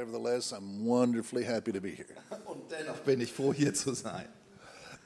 Nevertheless, I'm wonderfully happy to be here. Und dennoch bin ich froh, hier zu sein.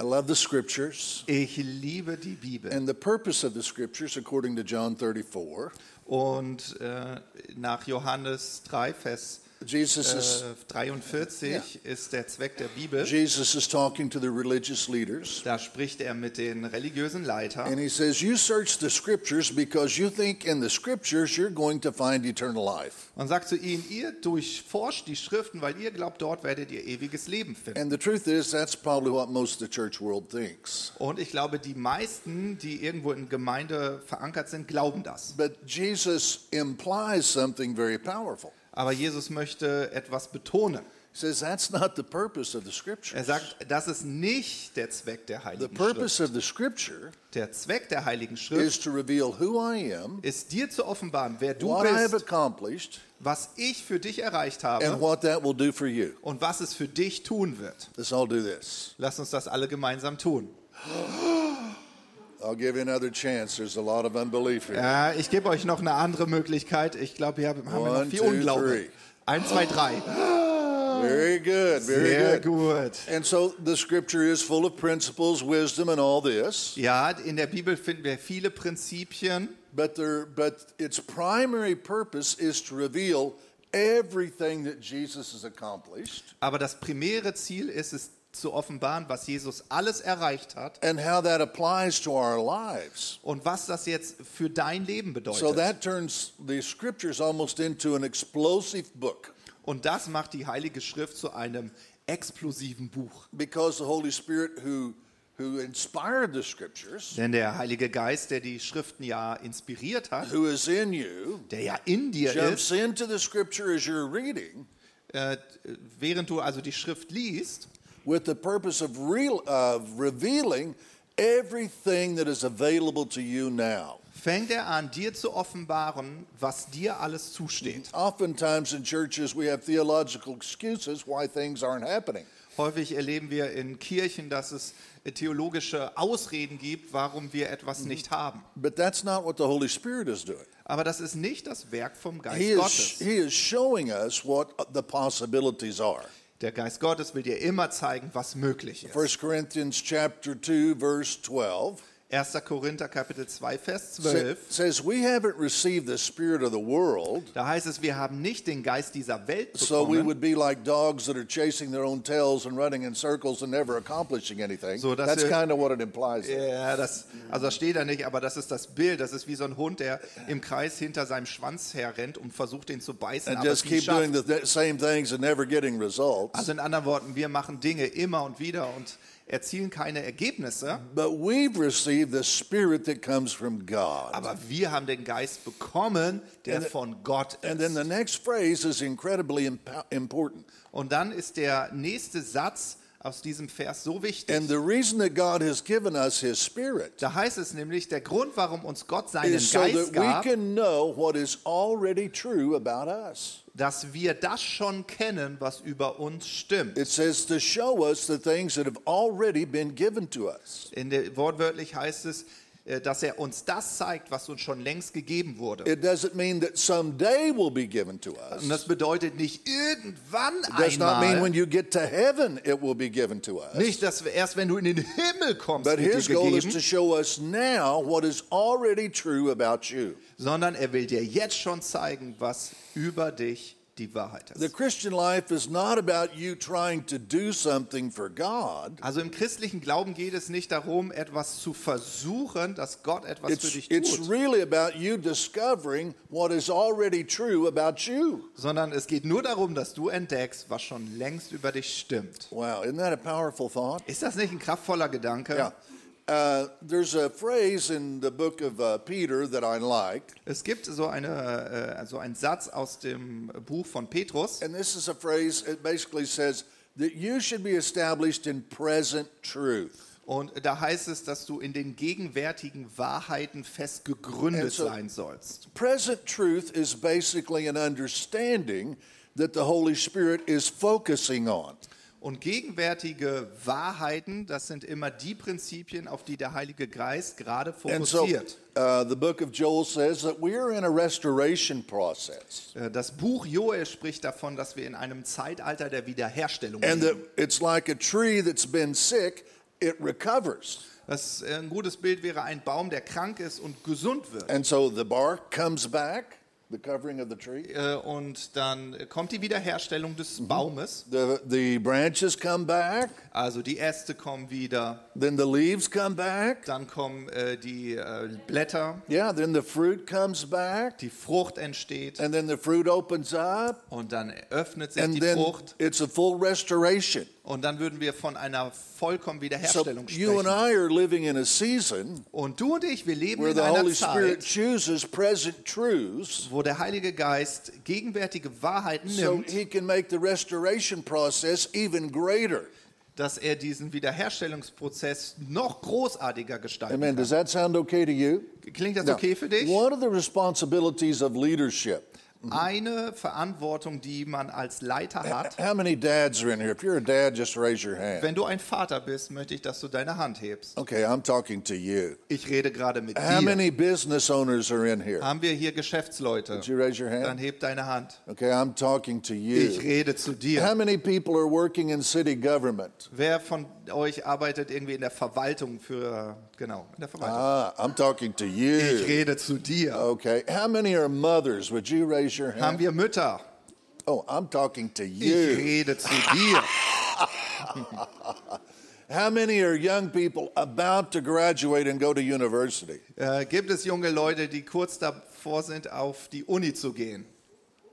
I love the scriptures. Ich liebe die Bibel. And the purpose of the scriptures, according to John 34, Und äh, nach Johannes 3, Vers Jesus is, äh, 43 ist der Zweck der Bibel. Jesus is talking to the religious leaders. Da spricht er mit den religiösen Leitern. And he says, You search the scriptures because you think in the scriptures you're going to find eternal life. Und sagt zu ihnen, ihr durchforscht die Schriften, weil ihr glaubt, dort werdet ihr ewiges Leben finden. And the truth is, that's probably what most of the church world thinks. Und ich glaube, die meisten, die irgendwo in Gemeinde verankert sind, glauben das. But Jesus implies something very powerful. Aber Jesus möchte etwas betonen. He says, That's not the purpose of the Er scriptures. sagt, das ist nicht der Zweck der The Heiligen purpose Schrift. of the scripture Der Zweck der Heiligen Schrift is to reveal who I am, ist dir zu offenbaren, wer du what I have bist, accomplished, was ich für dich erreicht and habe what that will do for you. und was es für dich tun wird. Let's all do this. Lass uns das alle gemeinsam tun. Ja, ich gebe euch noch eine andere Möglichkeit. Ich glaube, hier haben wir noch One, viel two, Unglaube. three. Eins, zwei, drei. Very good, very Sehr good. gut. And so the scripture is full of principles, wisdom, and all this. Ja, in der Bibel finden wir viele Prinzipien, But there, but its primary purpose is to reveal everything that Jesus has accomplished aber das primäre Ziel ist es zu offenbaren, was Jesus alles erreicht hat and how that applies to our lives. und was das jetzt für dein Leben So bedeutet. that turns the scriptures almost into an explosive book Und das macht die Heilige Schrift zu einem explosiven Buch. because the Holy Spirit who who inspired the scriptures, Denn der Heilige Geist, der die Schriften ja inspiriert hat, who is in you, der ja in dir jumps ist, into the scripture as you're reading äh, während du also die Schrift liest, with the purpose of real of revealing everything that is available to you now. fängt er an, dir zu offenbaren, was dir alles zusteht. Oftentimes in churches we have theological excuses why things aren't happening. Häufig erleben wir in Kirchen, dass es theologische Ausreden gibt, warum wir etwas nicht haben. But that's not what the Holy Spirit is doing. Aber das ist nicht das Werk vom Geist He is, Gottes. he is showing us what the possibilities are. Der Geist Gottes will dir immer zeigen, was möglich ist. 1 Corinthians chapter 2 verse 12 1. Korinther Kapitel 2 Vers sa- 12. says we haven't received the spirit of the world Da heißt es, wir haben nicht den Geist dieser Welt so we bekommen, would be like dogs that are chasing their own tails and running in circles and never accomplishing anything. So, That's wir- kind of what it implies. Ja, das, also das steht da nicht, aber das ist das Bild. Das ist wie so ein Hund, der im Kreis hinter seinem Schwanz herrennt und versucht, ihn zu beißen, And just keep doing the th- same things and never getting results. Also in anderen Worten, wir machen Dinge immer und wieder und erzielen keine Ergebnisse, But we've received the spirit that comes from God. aber wir haben den Geist bekommen, der And von Gott And then ist. the next phrase is incredibly impo- important. Und dann ist der nächste Satz aus diesem Vers so wichtig. And the reason that God has given us His Spirit Da heißt es nämlich, der Grund, warum uns Gott seinen is so Geist that we gab, can know what is already true about us. dass wir das schon kennen, was über uns stimmt. It says to show us the things that have already been given to us. In der, wortwörtlich heißt es, dass er uns das zeigt, was uns schon längst gegeben wurde. It doesn't mean that someday will be given to us. Und das bedeutet nicht irgendwann It does not mean einmal, when you get to heaven it will be given to us. nicht, dass wir erst wenn du in den Himmel kommst, But wird his dir goal is to show us now what is already true about you. sondern er will dir jetzt schon zeigen, was über dich die Wahrheit The ist. Christian life is not about you trying to do something for God. Also im christlichen Glauben geht es nicht darum, etwas zu versuchen, dass Gott etwas für It's, dich it's tut, really about you discovering what is already true about you. sondern es geht nur darum, dass du entdeckst, was schon längst über dich stimmt. Wow, isn't that a powerful thought? Ist das nicht ein kraftvoller Gedanke? Yeah. Uh, there's a phrase in the book of uh, Peter that I like, Es gibt so, eine, äh, so einen Satz aus dem Buch von Petrus. and this is a phrase, it basically says that you should be established in present truth. Und da heißt es, dass du in den gegenwärtigen Wahrheiten fest gegründet so- sein sollst. Present truth is basically an understanding that the Holy Spirit is focusing on. Und gegenwärtige Wahrheiten, das sind immer die Prinzipien, auf die der Heilige Geist gerade And so fokussiert. uh, the book of Joel says that we are in a restoration process. Äh, Das Buch Joel spricht davon, dass wir in einem Zeitalter der Wiederherstellung And that leben. it's like a tree that's been sick, it recovers. Das äh, ein gutes Bild wäre ein Baum, der krank ist und gesund wird. And so the bark comes back, the covering of the tree. Äh, Und dann kommt die Wiederherstellung des Baumes. The, the branches come back, Also die Äste kommen wieder, then the leaves come back. dann kommen äh, die äh, Blätter, Yeah, then the fruit comes back, die Frucht entsteht and then the fruit opens up, und dann öffnet sich and die then Frucht it's a full restoration. und dann würden wir von einer vollkommen So Wiederherstellung you and sprechen. I are living in a season Und du und ich, wir leben in einer Holy Zeit, truths wo der Heilige Geist gegenwärtige Wahrheiten so nimmt, he can make the restoration process even greater. Dass er diesen Wiederherstellungsprozess noch großartiger gestalten Amen. kann. Does that sound okay to you? Klingt das okay für dich? One of the responsibilities of leadership. Eine Verantwortung, die man als Leiter hat. How many dads are in here? If you're a dad, just raise your hand. Wenn du ein Vater bist, möchte ich, dass du deine Hand hebst. Okay, I'm talking to you. Ich rede gerade mit How dir. many business owners are in here? Haben wir hier Geschäftsleute? Did you raise your Dann hand? heb deine Hand. Okay, I'm talking to Ich you. rede zu How dir. many people are working in city government? Wer von euch arbeitet irgendwie in der Verwaltung für, genau, in der Verwaltung? Ah, I'm talking to Ich you. rede zu dir. Okay, how many are mothers? Would you raise your Haben hand? wir Mütter? Oh, I'm talking to Ich you. rede zu dir. How many are young people about to graduate and go to university? Äh, gibt es junge Leute, die kurz davor sind, auf die Uni zu gehen?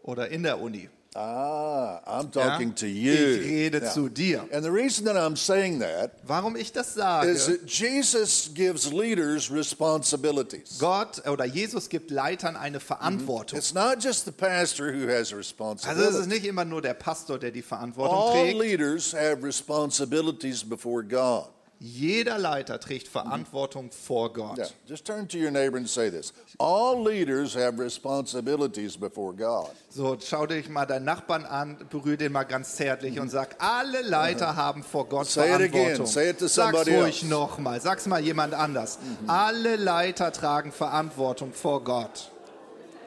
Oder in der Uni? Ah, I'm Ja? talking to you. Ich rede Yeah. zu dir. And the reason that I'm saying that Warum ich das sage? is that Jesus gives leaders responsibilities. Gott oder Jesus gibt Leitern eine Verantwortung. It's not just the pastor who has Also es ist responsibility. nicht immer nur der Pastor, der die Verantwortung All trägt. leaders have responsibilities before God. Jeder Leiter trägt Verantwortung vor Gott. Yeah, just turn to your neighbor and say this. All leaders have responsibilities before God. So, schau dich mal deinen Nachbarn an, berühr den mal ganz zärtlich und sag, alle Leiter haben vor Gott Say it again. Verantwortung. Say it to Sag's somebody ruhig else. nochmal, sag's mal jemand anders. Alle Leiter tragen Verantwortung vor Gott.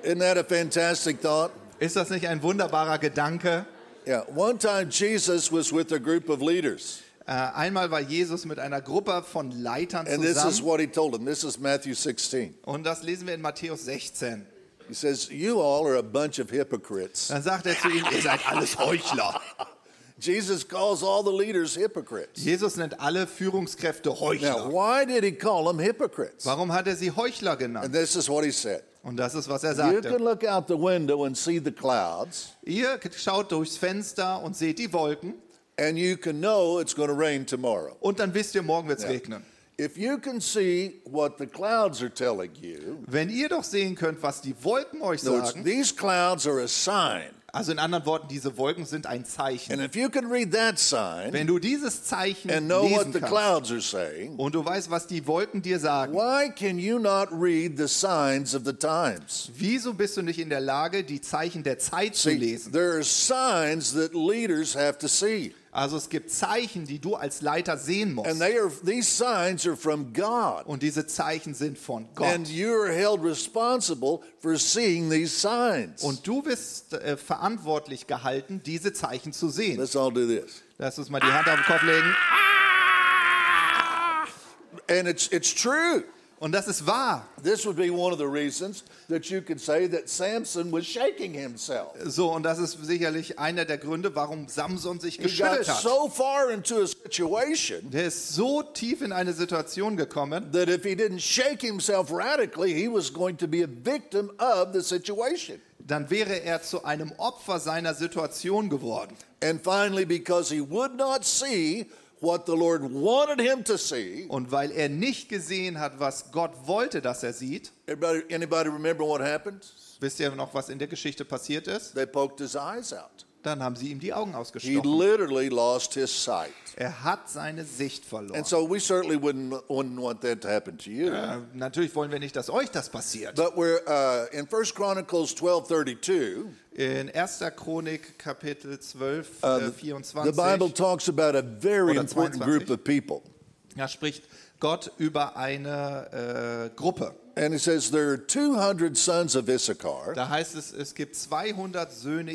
Isn't that a fantastic thought? Ist das nicht ein wunderbarer Gedanke? Yeah. One time Jesus was with a group of leaders. Äh, einmal war Jesus mit einer Gruppe von Leitern And this is zusammen what he told them. This is Matthew 16. und das lesen wir in Matthäus 16. He says, You all are a bunch of hypocrites. Dann sagt er zu ihnen, ihr seid alles Heuchler. Jesus calls all the leaders hypocrites. Jesus nennt alle Führungskräfte Now, Heuchler. why did he call them hypocrites? Warum hat er sie Heuchler And genannt? this is what he said. Und das ist, was er You sagte. can look out the window and see the clouds, Ihr schaut durchs Fenster und seht die Wolken and you can know it's going to rain tomorrow. und dann wisst ihr, morgen wird es regnen. If you can see what the clouds are telling you, Wenn ihr doch sehen könnt, was die Wolken euch sagen, these clouds are a sign. also in anderen Worten, diese Wolken sind ein And Zeichen. if you can read that sign Wenn du dieses Zeichen and know what lesen the kannst clouds are saying, und du weißt, was die Wolken dir sagen, why can you not read the signs of the times? wieso bist du nicht in der Lage, die Zeichen der Zeit zu See, lesen? there are signs that leaders have to see. Also es gibt Zeichen, die du als Leiter sehen And musst. they are these signs are from God. Und diese Zeichen sind von Gott. And you're held responsible for seeing these signs. Und du bist äh, verantwortlich gehalten, diese Zeichen zu sehen. Let's all do this. Lass uns mal die Hand auf den Kopf legen. And it's it's true. Und das ist wahr. This would be one of the reasons that you could say that Samson was shaking himself. So, und das ist sicherlich einer der Gründe, warum Samson sich geschüttelt hat. so far into a situation Der ist so tief in eine Situation gekommen, that if he didn't shake himself radically, he was going to be a victim of the situation. dann wäre er zu einem Opfer seiner Situation geworden. And finally, because he would not see what the Lord wanted him to see, Und weil er nicht gesehen hat, was Gott wollte, dass er sieht, everybody, anybody remember what happened? wisst ihr noch, was in der Geschichte passiert ist? They poked his eyes out. dann haben sie ihm die Augen He ausgestochen. literally lost his sight. Er hat seine Sicht verloren. And so we certainly wouldn't, wouldn't want that to happen to you. Äh, natürlich wollen wir nicht, dass euch das passiert. But we're uh, in 1 Chronicles 12:32. In 1. Chronik Kapitel 12, Uh, äh, the, the Bible talks about a very important 22. group of people. da spricht Gott über eine äh, Gruppe. And it says there are 200 sons of Issachar Da heißt es, es gibt 200 Söhne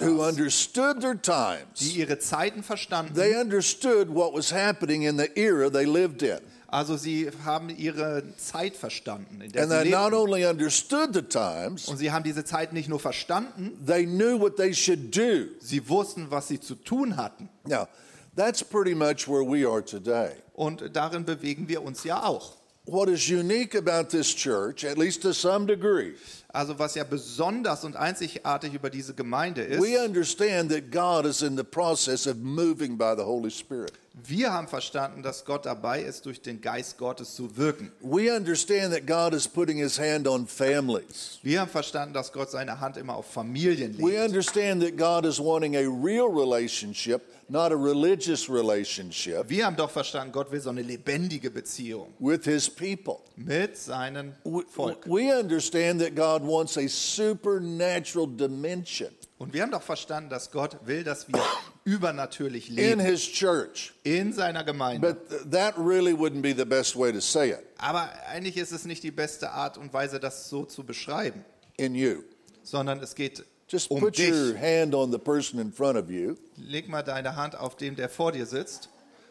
who understood their times. die ihre Zeiten verstanden. They understood what was happening in the era they lived in. Also sie haben ihre Zeit verstanden, in der And sie they not lebten. only understood the times, Und sie haben diese Zeit nicht nur verstanden, they knew what they should do. sie wussten, was sie zu tun hatten. Now, that's pretty much where we are today. Und darin bewegen wir uns ja auch. What is unique about this church, at least to some degree, Also was ja besonders und einzigartig über diese Gemeinde ist, we understand that God is in the process of moving by the Holy Spirit. Wir haben verstanden, dass Gott dabei ist, durch den Geist Gottes zu wirken. We understand that God is putting his hand on families. Wir haben verstanden, dass Gott seine Hand immer auf Familien We legt. understand that God is wanting a real relationship, not a religious relationship, Wir haben doch verstanden, Gott will so eine lebendige Beziehung with his people. mit seinem We, Volk. we understand that God wants a supernatural dimension Und wir haben doch verstanden, dass Gott will, dass wir übernatürlich in leben his church. in seiner Gemeinde. But th- that really wouldn't be the best way to say it Aber eigentlich ist es nicht die beste Art und Weise, das so zu beschreiben, in you. sondern es geht Just um put your dich. hand on the person in front of you Leg mal deine Hand auf dem, der vor dir sitzt,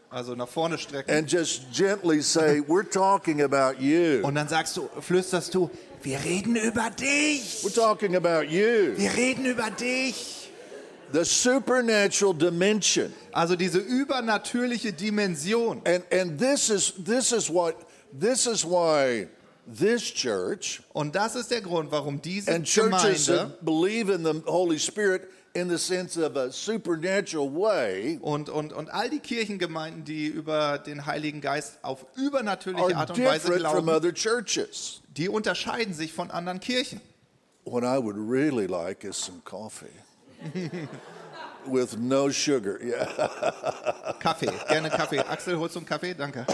also nach vorne strecken. and just gently say, We're talking about you. Und dann sagst du, flüsterst du, wir reden über dich. We're talking about you. Wir reden über dich. The supernatural dimension. Also diese übernatürliche Dimension. And and this is this is what this is why this church Und das ist der Grund, warum diese and churches Gemeinde that believe in the Holy Spirit in the sense of a supernatural way und, und, und all die Kirchengemeinden, die über den Heiligen Geist auf übernatürliche Art und Weise glauben, other churches. die unterscheiden sich von anderen Kirchen. What I would really like is some coffee with no sugar. Yeah. Kaffee, gerne Kaffee. Axel, holst du einen Kaffee? Danke.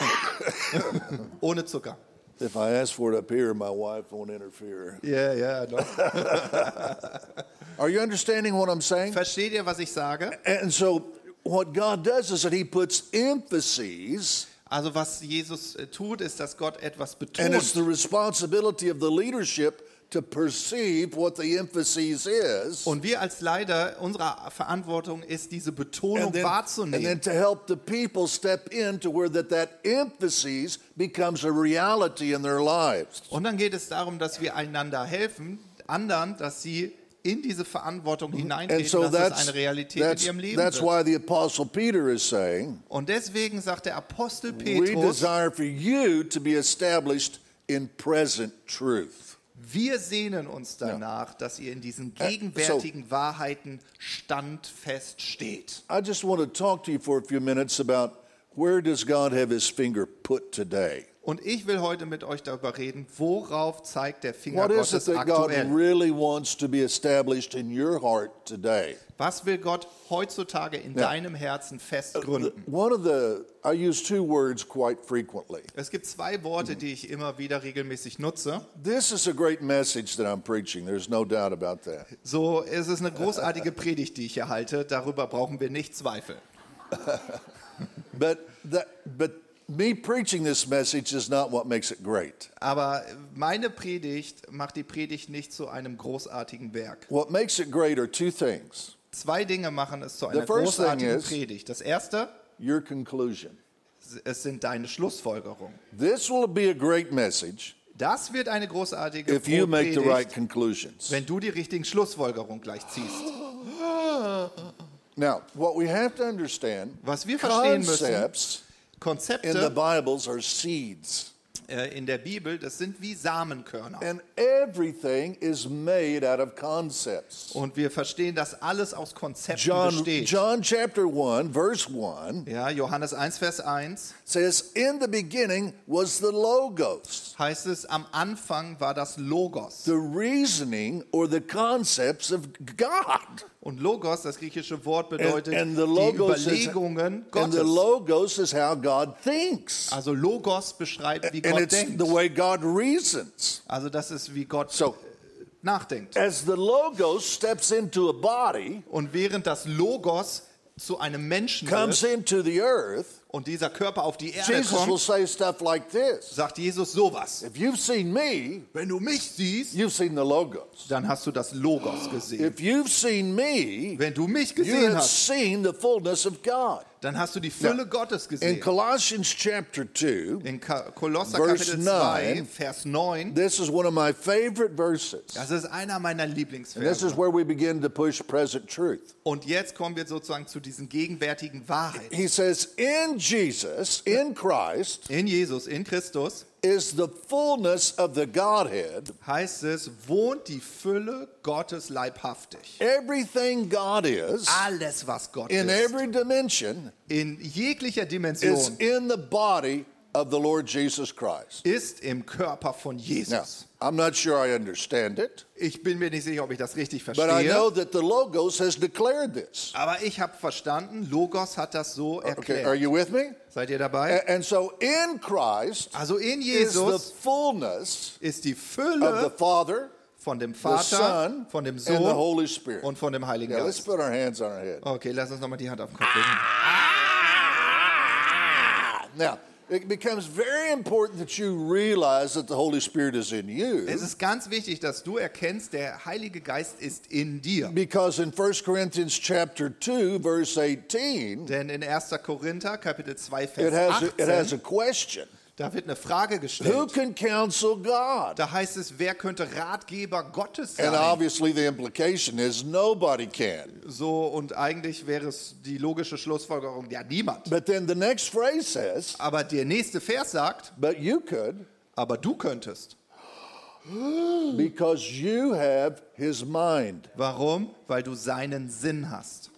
Ohne Zucker. If I ask for it up here, my wife won't interfere. Yeah, yeah. doch. Are you understanding what I'm saying? Versteht ihr, was ich sage? And so, what God does is that He puts emphases, Also was Jesus äh, tut, ist, dass Gott etwas and it's the responsibility of the leadership to perceive what the emphasis is, Und wir als Leiter, unsere Verantwortung ist, diese Betonung and then, and wahrzunehmen. then to help the people step into where that that emphasis becomes a reality in their lives. Und dann geht es darum, dass wir einander helfen, anderen, dass sie in diese Verantwortung mhm. And hineintreten, so dass es that's, eine Realität in ihrem Leben that's wird. why the Apostle Peter is saying, Und deswegen sagt der Apostel We Petrus, desire for you to be established in present truth. Wir sehnen uns danach, dass ihr in diesen uh, gegenwärtigen Wahrheiten standfest steht. I just want to talk to you for a few minutes about where does God have his finger put today? Und ich will heute mit euch darüber reden, worauf zeigt der Finger What is Gottes it that God aktuell? really wants to be established in your heart today? Was will Gott heutzutage in deinem Herzen festgründen? One of the, I use two words quite frequently. Es gibt zwei Worte, die ich immer wieder regelmäßig nutze. This is a great message that I'm preaching, there's no doubt about that. So, es ist eine großartige Predigt, die ich hier halte. Darüber brauchen wir nicht zweifeln. But, that, but me preaching this message is not what makes it great. Aber meine Predigt macht die Predigt nicht zu einem großartigen Werk. What makes it great are two things Zwei Dinge machen es zu einer großartigen is- Predigt. Das erste, your conclusion. es sind deine Schlussfolgerungen. This will be a great message Das wird eine großartige if you make the right conclusions. wenn du die richtigen Schlussfolgerungen gleich ziehst. Now, what we have to understand, Was wir verstehen müssen, concepts in the Konzepte Bibles are seeds. äh, in der Bibel, das sind wie Samenkörner. And everything is made out of concepts. Und wir verstehen, dass alles aus Konzepten John, besteht. John chapter 1, verse 1 Ja, Johannes 1, Vers 1 says, In the beginning was the Logos, heißt es, am Anfang war das Logos. the reasoning or the concepts of God. Und Logos, das griechische Wort, bedeutet And, and the die logos is, Überlegungen and Gottes. the logos is how God thinks. Also Logos beschreibt, wie And Gott it's denkt. the way God reasons. Also das ist, wie Gott So nachdenkt. as the logos steps into a body, Und während das Logos zu einem Menschen comes wird into the earth, und dieser Körper auf die Erde Jesus will kommt, say stuff like this. sagt Jesus sowas. If you've seen me, Wenn du mich siehst, you've seen the logos. dann hast du das Logos gesehen. If you've seen me, Wenn du mich you gesehen have hast, seen the fullness of God. Dann hast du die Fülle Gottes In. Colossians chapter 2, In Ka- Kolosser Verse Kapitel 2, 9. Vers 9, this is one of my favorite verses. das ist einer meiner And this is where we begin to push present truth. Und jetzt kommen wir sozusagen zu diesen gegenwärtigen Wahrheiten. He says, In Jesus, in Christ, In Jesus, in Christus, is the fullness of the Godhead. heißt es, wohnt die Fülle Gottes leibhaftig. Everything God is, Alles, was Gott in ist, every dimension, in jeglicher is Dimension, in the body of the Lord Jesus Christ. ist im Körper von Now, Jesus. I'm not sure I understand it, Ich bin mir nicht sicher, ob ich das richtig but I know verstehe. that the Logos has declared this. Aber ich habe verstanden, Logos hat das so Okay, are erklärt. you with me? Seid ihr dabei? And so in Christ Also in is the fullness ist die of the Father, von dem the Vater, Son, von dem and the Sohn Holy Spirit. und von dem Heiligen Yeah, let's Geist. put our hands on our head. Okay, lass uns nochmal die Hand auf den Kopf legen. Ah! Now, it becomes very important that you realize that the Holy Spirit is in you. Es ist ganz wichtig, dass du erkennst, der Heilige Geist ist in dir. Because in 1 Corinthians chapter 2, verse 18, Denn in 1. Korinther, Kapitel 2, it Vers has a, it has a question. Da wird eine Frage Who gestellt. can counsel God? Da heißt es, wer könnte Ratgeber Gottes And sein? obviously the implication is nobody can. So, und eigentlich wäre es die logische Schlussfolgerung, ja, niemand. But then the next phrase says, Aber der nächste Vers sagt, but you could aber du könntest. because you have his mind. Warum? Weil du seinen Sinn hast.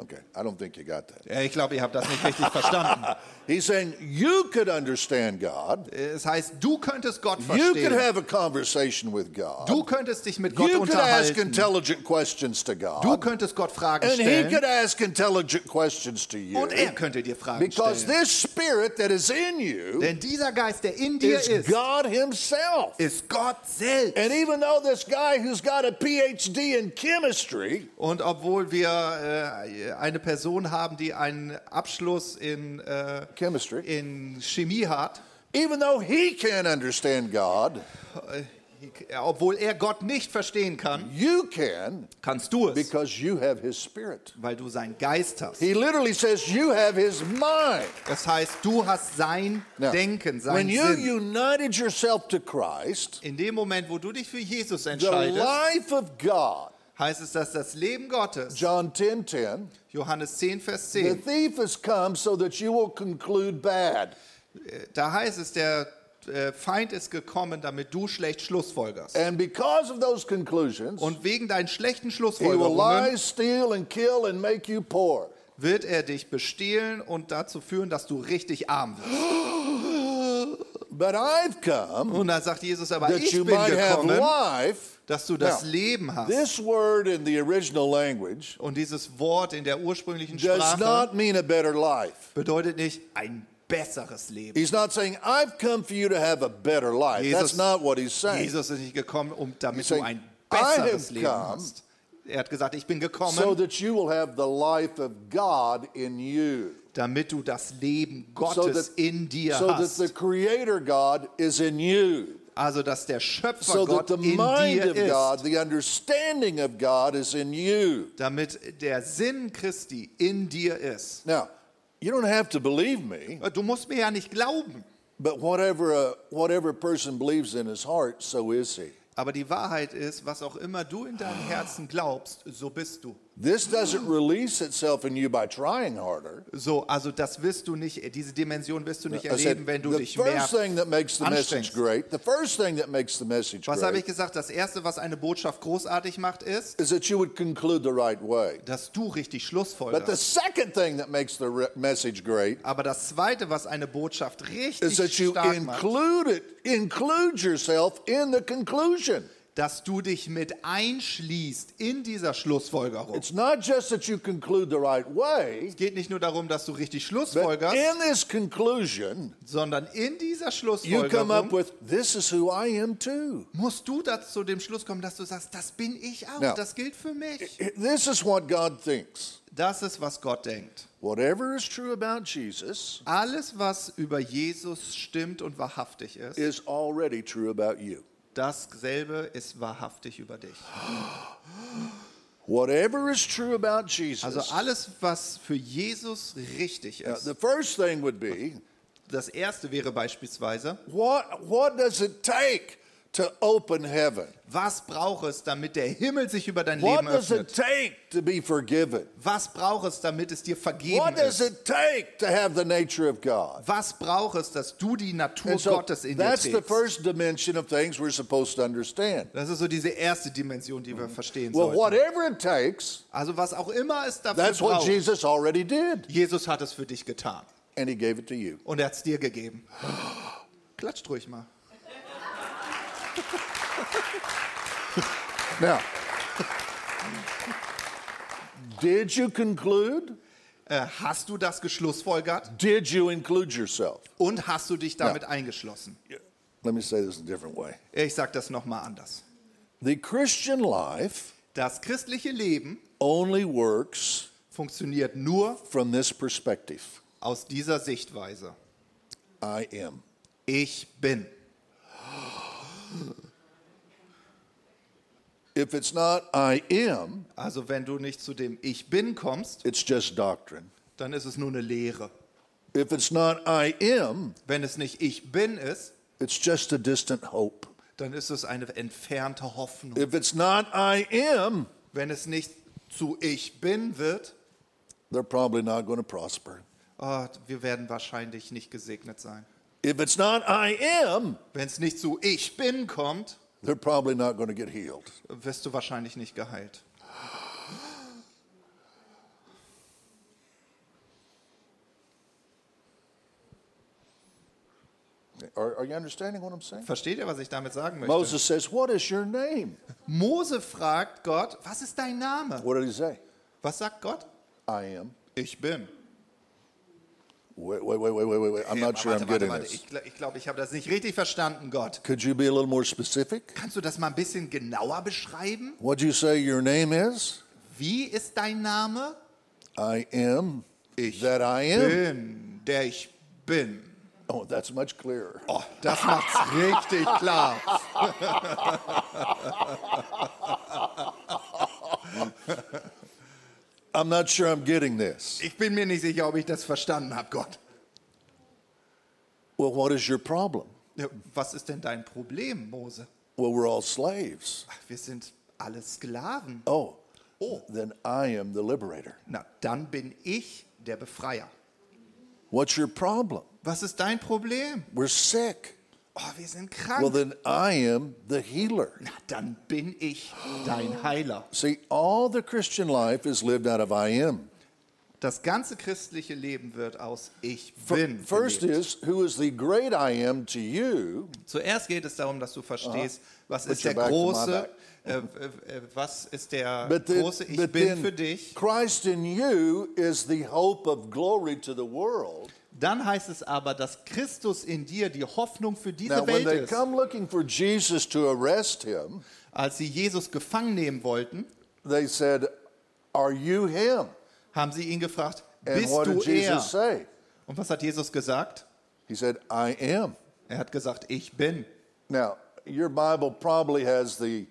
Okay, I don't think you got that. Ja, Ich glaube, ihr habt das nicht richtig verstanden. He's saying you could understand God. Es heißt, du könntest Gott You could verstehen. have a conversation with God. Du könntest dich mit Gott You could ask unterhalten. intelligent questions to Du God. könntest Gott Fragen And he stellen. could ask intelligent questions to you. Und er könnte dir Fragen Because stellen. this spirit that is in you Denn dieser Geist, der in dir is ist, God himself. ist Gott selbst. And even though this guy who's got a PhD in chemistry Und obwohl wir äh, eine Person haben, die einen Abschluss in, äh, chemistry, in Chemie hat, even though he can't understand God, obwohl er Gott nicht verstehen kann, you can kannst du es, because you have his spirit. weil du seinen Geist hast. He literally says you have his mind. Das heißt, du hast sein Now, Denken, when you Sinn. united yourself to Christ, In dem Moment, wo du dich für Jesus the entscheidest, life of God, heißt es, dass das Leben Gottes, John 10 10, Johannes 10, Vers the 10, thief has come so that you will conclude bad. da heißt es, der äh, Feind ist gekommen, damit du schlecht schlussfolgerst. And because of those conclusions, Und wegen deinen schlechten he will Schlussfolgerungen lie, steal, and kill and make you poor. wird er dich bestehlen und dazu führen, dass du richtig arm wirst. But I've come Und da sagt Jesus aber, that ich you bin might have gekommen, life. Dass du das Now, Leben hast. This word in the original language Und dieses Wort in der ursprünglichen does Sprache not mean a better life. bedeutet nicht ein besseres Leben. He's not saying, I've come for you to have a better life. Jesus- That's not what he's saying. Jesus ist nicht gekommen, um, damit He's du saying, ein "I besseres Leben come hast. Er hat gesagt, ich bin gekommen, so that you will have the life of God in you. damit du das Leben So Gottes that, in dir so that hast. the Creator God is in you. Also, dass der Schöpfer So Gott in dir of God, ist. the understanding of God is in you. Damit der Sinn Christi in dir ist. Now, you don't have to believe me, Du musst mir ja nicht glauben. but whatever a, whatever a person believes in his heart, so is he. Aber die Wahrheit ist, was auch immer du in deinem Herzen glaubst, so bist du. This doesn't release itself in you by trying harder. So, also das wirst du nicht, diese Dimension wirst du nicht erleben, wenn du the dich mehr first thing that makes the message anstrengst. great, the first thing that makes the message Was habe ich gesagt? Das Erste, was eine Botschaft großartig macht, ist, is that you would conclude the right way. dass du richtig But the schlussfolgerst. second thing that makes the re- message great Aber das Zweite, was eine Botschaft is richtig that you stark macht, include yourself in the conclusion. Dass du dich mit einschließt in dieser Schlussfolgerung. It's not just that you conclude the right way. Es geht nicht nur darum, dass du richtig Schlussfolgerst, in this conclusion, sondern in dieser you come up Schlussfolgerung with this is who I am too. musst du dazu zu dem Schluss kommen, dass du sagst, das bin ich auch, Ja. das gilt für mich. This is what God thinks. Das ist, was Gott denkt. Whatever is true about Jesus Alles, was über Jesus stimmt und wahrhaftig ist, is already true about you. Dasselbe ist wahrhaftig über dich. Whatever is true about Jesus. Also alles, was für Jesus richtig uh, ist. the first thing would be Das erste wäre beispielsweise, what, what does it take to open heaven? was braucht es, damit der Himmel sich über dein What Leben does it öffnet? take to be forgiven? Was braucht es, damit es dir vergeben What does ist? it take to have the nature of God? Was braucht es, dass du die Natur And so Gottes in dir that's the trägst? first dimension of things we're supposed to understand. Das ist so diese erste Dimension, die wir verstehen Well, sollten. whatever it takes, Also was auch immer es dafür that's what braucht, Jesus already did, Jesus hat es für dich getan and He gave it to you. und er hat es dir gegeben. Klatscht ruhig mal. Now, did you conclude? Äh, hast du das geschlussfolgert Did you include yourself? und hast du dich damit eingeschlossen? Let me say this a different way. Ich sage das nochmal anders. The Christian life Das christliche Leben only works funktioniert nur from this perspective aus dieser Sichtweise. I am. Ich bin. If it's not I am, Also wenn du nicht zu dem Ich bin kommst, it's just doctrine. dann ist es nur eine Lehre. If it's not I am, Wenn es nicht Ich bin ist, it's just a distant hope. dann ist es eine entfernte Hoffnung. If it's not I am, Wenn es nicht zu Ich bin wird, they're probably not going to prosper. oh, wir werden wahrscheinlich nicht gesegnet sein. If it's not I am, Wenn es nicht zu Ich bin kommt, they're probably not going to get healed. wirst du wahrscheinlich nicht geheilt. Are, are you understanding what I'm saying? Versteht ihr, was ich damit sagen möchte? Moses says, What is your name? Mose fragt Gott, was ist dein Name? What did he say? Was sagt Gott? I am. Ich bin. Wait, wait, wait, wait, wait, wait. I'm not sure warte, I'm getting warte. this. Ich, gl- ich glaube, ich habe das nicht richtig verstanden, Gott. Could you be a little more specific? Kannst du das mal ein bisschen genauer beschreiben? What'd you say your name is? Wie ist dein Name? I am Ich that I am. bin, der ich bin. Oh, that's much clearer. Oh, das macht's richtig klar. I'm not sure I'm getting this. Ich bin mir nicht sicher, ob ich das verstanden habe, Gott. Well, what is your problem? Was ist denn dein Problem, Mose? Well, we're all slaves. Wir sind alle Sklaven. Oh, Oh. then I am the liberator. Na, dann bin ich der Befreier. What's your problem? Was ist dein Problem? We're sick. Oh, wir sind krank. Well, then I am the healer. Na, dann bin ich dein Heiler. See, all the Christian life is lived out of I am. Das ganze christliche Leben wird aus Ich bin. First gelebt. is, who is the great I am to you? Zuerst geht es darum, dass du verstehst, was Put ist your der back to my große, äh, äh, äh, was ist der then, große Ich bin für dich. Christ in you is the hope of glory to the world. Dann heißt es aber, dass Christus in dir die Hoffnung für diese Now, when Welt they ist. come looking for Jesus to arrest him, Als sie Jesus gefangen nehmen wollten, they said, Are you him? haben sie ihn gefragt, And bist what du did er? Jesus say? Und was hat Jesus gesagt? He said, I am. Er hat gesagt, ich bin. Now, your Bible probably has the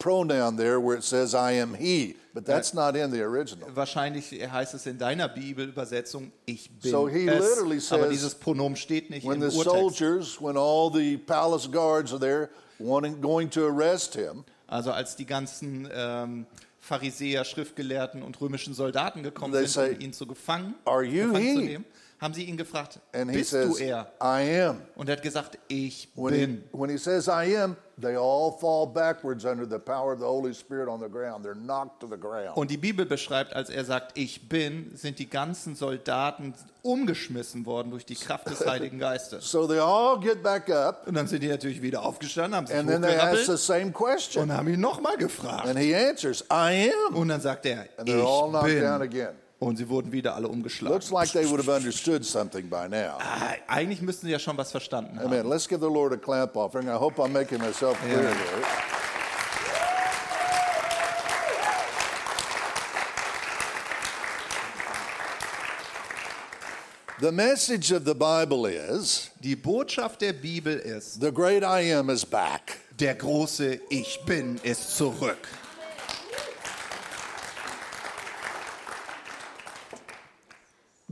pronoun there where it says, I am he, but that's not in the original. Wahrscheinlich heißt es in deiner Bibelübersetzung, ich bin So he es. literally Aber says, dieses Pronomen steht nicht When im the Urtext. soldiers, when all the palace guards are there wanting, going to arrest him, Also als die ganzen ähm, Pharisäer, Schriftgelehrten und römischen Soldaten gekommen They sind, say, um ihn zu gefangen, "Are you gefangen zu he?" nehmen, haben sie ihn gefragt, And he bist du says, er? I am. Und er hat gesagt, ich When he, bin. when he says I am, they all fall backwards under the power of the Holy Spirit on the ground. They're knocked to the ground. Und die Bibel beschreibt, als er sagt, ich bin, sind die ganzen Soldaten umgeschmissen worden durch die Kraft des Heiligen Geistes. So they all get back up, Und dann sind die natürlich wieder aufgestanden, haben sich and then they ask the same question. und haben ihn nochmal gefragt. And he answers, I am. Und dann sagt er, And all ich knocked down bin. again. Und sie wurden wieder alle umgeschlagen. Looks like they would have understood something by now. Ah, Eigentlich müssten sie ja schon was verstanden haben. Amen. Let's give the Lord a clap offering. I hope I'm making myself clear Yeah. here. The message of the Bible is Die Botschaft der Bibel ist, the great I am is back. der große Ich Bin ist zurück.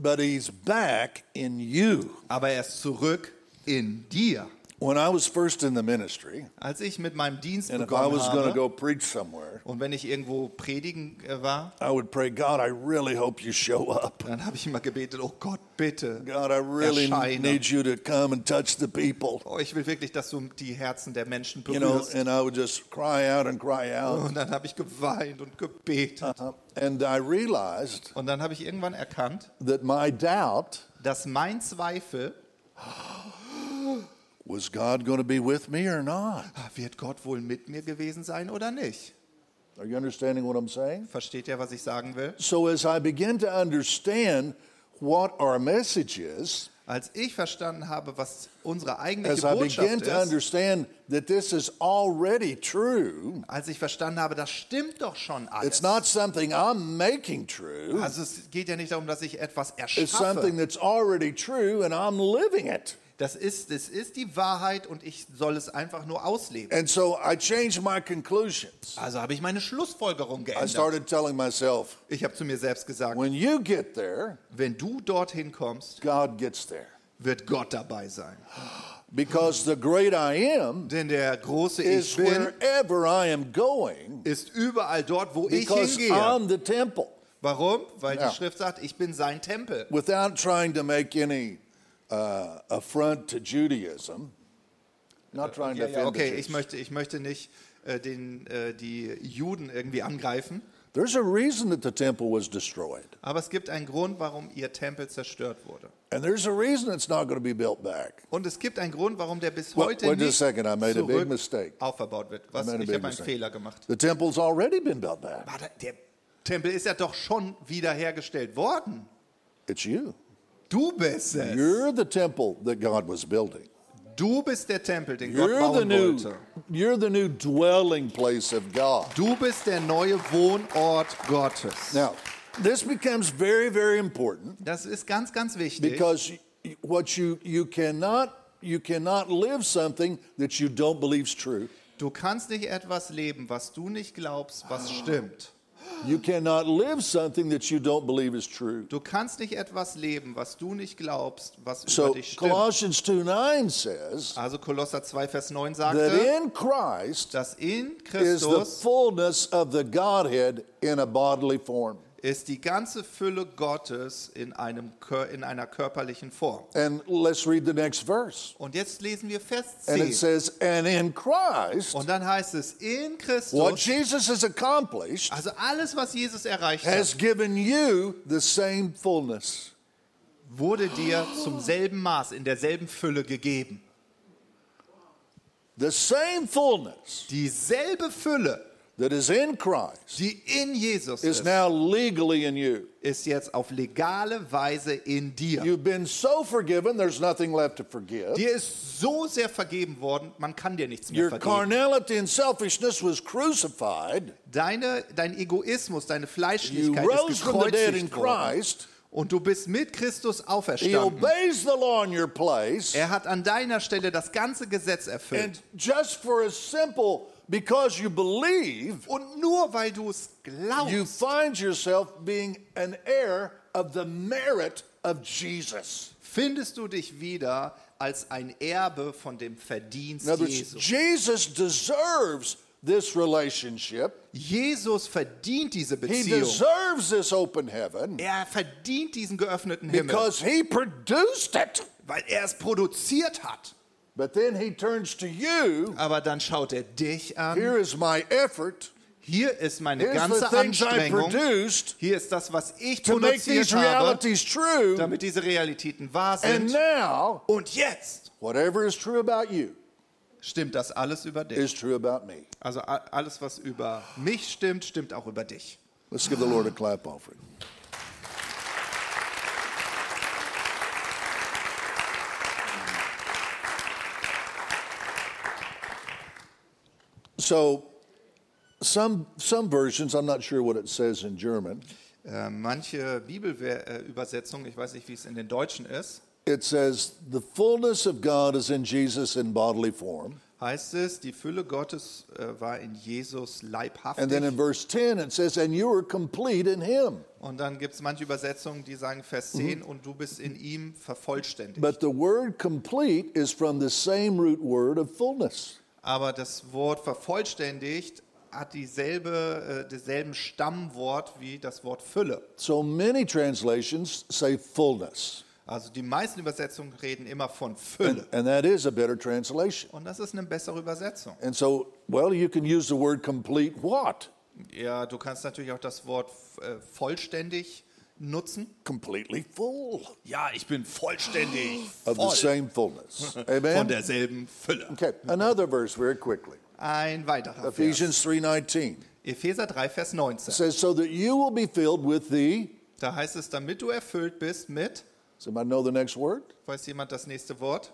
But he's back in you. Aber er ist zurück in dir. When I was first in the ministry, Als ich mit meinem Dienst and if I begonnen was going to habe go preach somewhere, und wenn ich irgendwo predigen äh, war, I would pray, God, I really hope you show up. dann habe ich immer gebetet, oh Gott, bitte. God, I really Erscheine. need you to come and touch the people. Oh, ich will wirklich, dass du die Herzen der Menschen You know, berührst. and I would just cry out and cry out. Und dann habe ich geweint und gebetet. Uh, And I realized Und dann habe ich irgendwann erkannt, that my doubt dass mein Zweifel, was God going to be with me or not? ah, wird Gott wohl mit mir gewesen sein oder nicht? Are you understanding what I'm saying? Versteht ihr, was ich sagen will? So as I begin to understand what our message is, Als ich verstanden habe, was unsere as eigentliche I Botschaft ist, understand that this is already true, als ich verstanden habe, das stimmt doch schon alles. it's not something I'm making true. Also es geht ja nicht darum, dass ich etwas It's something erschaffe. that's already true and I'm living it. Das ist, das ist die Wahrheit und ich soll es einfach nur ausleben. And so I changed my conclusions. Also habe ich meine Schlussfolgerung I geändert. started telling myself, Ich habe zu mir selbst gesagt, when you get there, wenn du dorthin kommst, God gets there. wird Gott dabei sein. Because the great I am Denn der große is Ich bin wherever I am going ist überall dort, wo ich because hingehe. I'm the temple. Warum? Weil Ja. die Schrift sagt, ich bin sein Tempel. Without trying to make any uh, affront to Judaism, not trying to offend okay, ich möchte, ich möchte nicht äh, den, äh, die Juden irgendwie angreifen. There's a reason that the temple was destroyed. Aber es gibt einen Grund, warum ihr Tempel zerstört wurde. And there's a reason it's not going to be built back. Und es gibt einen Grund, warum der bis Wait- heute wait a nicht second, I made a big mistake. aufgebaut wird. Was? A Ich habe einen mistake. Fehler gemacht. The temple's already been built back. Warte, der Tempel ist ja doch schon wiederhergestellt worden. It's you. Du bist es. You're the temple that God was building. Du bist der Tempel, den Gott You're the bauen new, wollte. you're the new dwelling place of God. Du bist der neue Wohnort Gottes. Now, this becomes very, very important Das ist ganz, ganz wichtig. because what you you cannot you cannot live something that you don't believe is true. Du kannst nicht etwas leben, was du nicht glaubst, was stimmt. You cannot live something that you don't believe is true. Du kannst nicht etwas leben, was du nicht glaubst, was über dich stimmt. Colossians 2 9 says Also Kolosser 2, Vers 9 that in Christ dass in is the fullness of the Godhead in a bodily form. Ist die ganze Fülle Gottes in, einem, in einer körperlichen Form. And let's read the next verse. Und jetzt lesen wir Vers And it 10. says, and in Christ, Und dann heißt es, in what Christus, Jesus has accomplished also alles, was Jesus erreicht has hat, given you the same fullness. wurde dir zum selben Maß, in derselben Fülle gegeben. The same fullness Dieselbe Fülle, that is in Christ die in Jesus is ist, now legally in you. ist jetzt auf legale Weise in dir. You've been so forgiven, there's nothing left to forgive. Dir ist so sehr vergeben worden, man kann dir nichts mehr Your vergeben. carnality and selfishness was crucified. Deine, dein Egoismus, deine You Fleischlichkeit rose ist from the dead in gekreuzigt worden. Christ. Und du bist mit Christus He auferstanden. obeys the law in your place. Er hat an deiner Stelle das ganze Gesetz And erfüllt. just for a simple, because you believe, Und nur weil du es you glaubst, find yourself being an heir of the merit of Jesus. findest du dich wieder als ein Erbe von dem Verdienst Jesu. Jesus deserves this relationship. Jesus verdient diese He Beziehung. deserves this open heaven Er verdient diesen geöffneten Himmel, because he produced it. weil er es produziert hat. But then he turns to you. Aber dann schaut er dich an. Here is my effort. Hier ist meine Here's ganze Anstrengung. produced Hier ist das, was ich produziert habe, true. damit diese Realitäten wahr And sind. now, Und jetzt whatever is true about you stimmt das alles über dich. is true about me. Also alles, was über mich stimmt, stimmt auch über dich. Let's give the Lord a clap offering. So, some some versions, I'm not sure what it says in German. Äh, manche Bibelübersetzungen, ich weiß nicht, wie es in den Deutschen ist, It says, "The fullness of God is in Jesus in bodily form." heißt es, die Fülle Gottes äh, war in Jesus leibhaftig. And then in verse 10 it says, "And you are complete in him." Und dann gibt es manche Übersetzungen, die sagen Vers 10, mhm. und du bist in ihm vervollständigt. But the word complete is from the same root word of fullness. Aber das Wort vervollständigt hat dieselbe, äh, denselben Stammwort wie das Wort Fülle. So many translations say fullness. Also die meisten Übersetzungen reden immer von Fülle. And that is a better translation. Und das ist eine bessere Übersetzung. And so, well, you can use the word complete what? Ja, du kannst natürlich auch das Wort äh, vollständig nutzen. Completely full Ja, ich bin vollständig of the same fullness. von Amen. derselben Fülle. Okay, another verse very quickly. Ein weiterer Vers. Ephesians 3:19 Epheser 3, Vers 19. says so that you will be filled with the Da heißt es, damit du erfüllt bist mit, Somebody know the next word? weiß jemand das nächste Wort?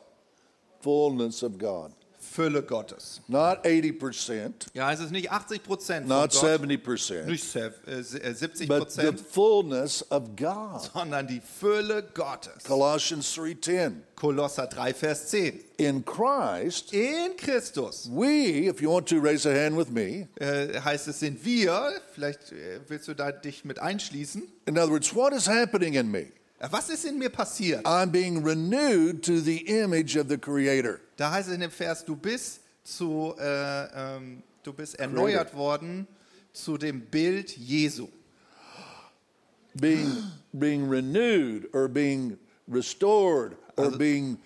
Fullness of God. Fülle Gottes. Not 80%, Ja, es ist nicht 80 Prozent not Gott, 70%, nicht se- äh, se- äh, 70 but the fullness of God. sondern die Fülle Gottes. Colossians 3:10. Kolosser 3, Vers 10. In Christ, In Christus we, if you want to raise a hand with me, äh, heißt es, sind wir, vielleicht willst du da dich mit einschließen. in other words, what is happening in me? Was ist in mir passiert? I'm being renewed to the image of the Creator. Da heißt es in dem Vers, du bist zu, äh, ähm, du bist erneuert worden zu dem Bild Jesu. Being, being renewed or being restored or being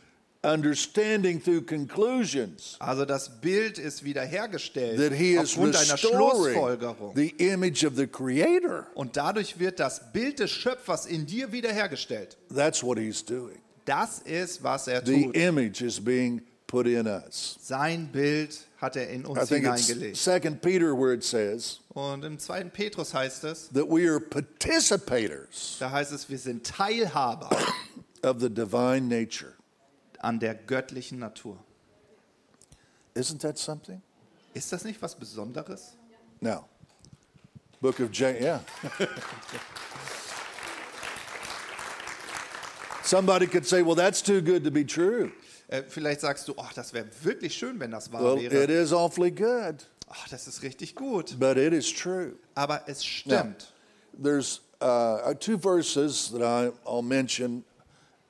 understanding through conclusions Also das Bild ist wiederhergestellt that He is aufgrund einer Schlussfolgerung. the image of the Creator. Und dadurch wird das Bild des Schöpfers in dir wiederhergestellt. That's what He's doing. Das ist, was er The tut. image is being put in us. Sein Bild hat er in I uns think it's hineingelegt. Second Peter where it says Und im zweiten Petrus heißt es, that we are participators da heißt es, wir sind Teilhaber of the divine nature. an der göttlichen Natur. Isn't that something? Ist das nicht was Besonderes? Now, book of James, yeah. Somebody could say, well, that's too good to be true. Äh, vielleicht sagst du, ach, das wäre wirklich schön, wenn das wahr Well, it wäre. is awfully good, Ach, das ist richtig gut. but it is true. Aber es stimmt. There's uh, two verses that I, I'll mention,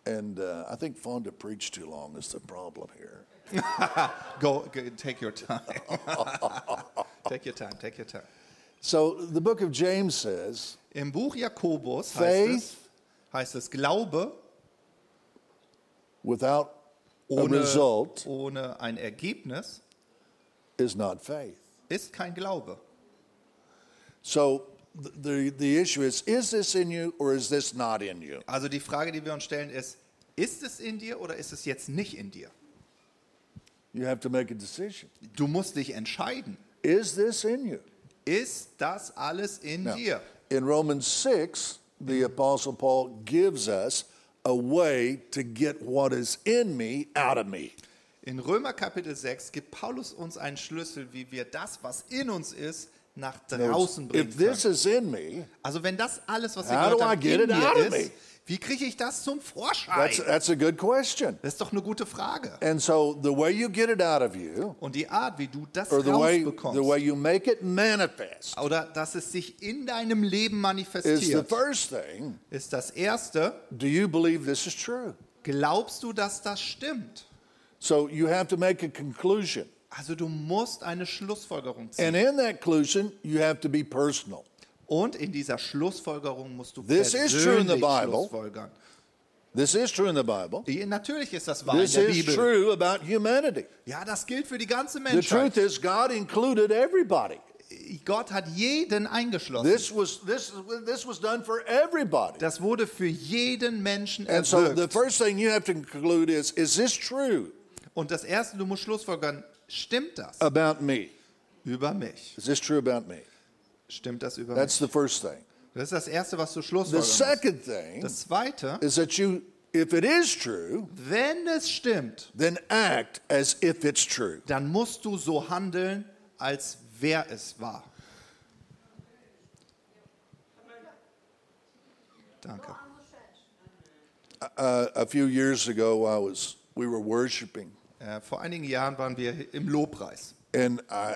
and uh, I think Fonda preached too long is the problem here. Go, go, take your time. take your time, take your time. So the book of James says, Im Buch Jakobus heißt Faith es, heißt es, Glaube without ohne, result ohne ein Ergebnis is not faith. ist kein Glaube. So th- the, the issue is is this in you or is this not in you? Also die Frage, die wir uns stellen, ist, ist es in dir oder ist es jetzt nicht in dir? You have to make a decision. Du musst dich entscheiden. Is this in you? Ist das alles in Now, dir? in Romans 6, the Apostle Paul gives us a way to get what is in me out of me. In Römer Kapitel 6 gibt Paulus uns einen Schlüssel, wie wir das, was in uns ist, nach draußen bringen If this können. is in me, Also wenn das alles, was How gehört do I habt, get in it out mir of me? ist, wie kriege ich das zum Vorschein? that's, that's a good question. Das ist doch eine gute Frage. And so the way you get it out of you, Und die Art, wie du das or the way, the way you make it manifest, oder dass es sich in deinem Leben is the manifestiert, first thing. ist das Erste, Do you believe this is true? glaubst du, dass das stimmt? So you have to make a conclusion. Also du musst eine Schlussfolgerung ziehen. And in that conclusion, you have to be personal. Und in dieser Schlussfolgerung musst du This is true in the Bible. Schlussfolgern. This is true in the Bible. Natürlich ist das wahr This in der is Bibel. true about humanity. Ja, das gilt für die ganze The Menschheit. truth is, God included everybody. Gott hat jeden eingeschlossen. This was this this was done for everybody. Das wurde für jeden Menschen And so the erwirkt. first thing you have to conclude is: Is this true Und das Erste, du musst schlussfolgern, stimmt das about me? über mich? Is this true about me? Stimmt das über That's mich? the first thing. Das ist das Erste, was du The second thing Das Zweite, is that you, if it is true, wenn es stimmt, then act as if it's true. dann musst du so handeln, als wäre es wahr. Danke. Uh, a few years ago, I was we were worshiping, vor einigen Jahren waren wir im Lobpreis. and I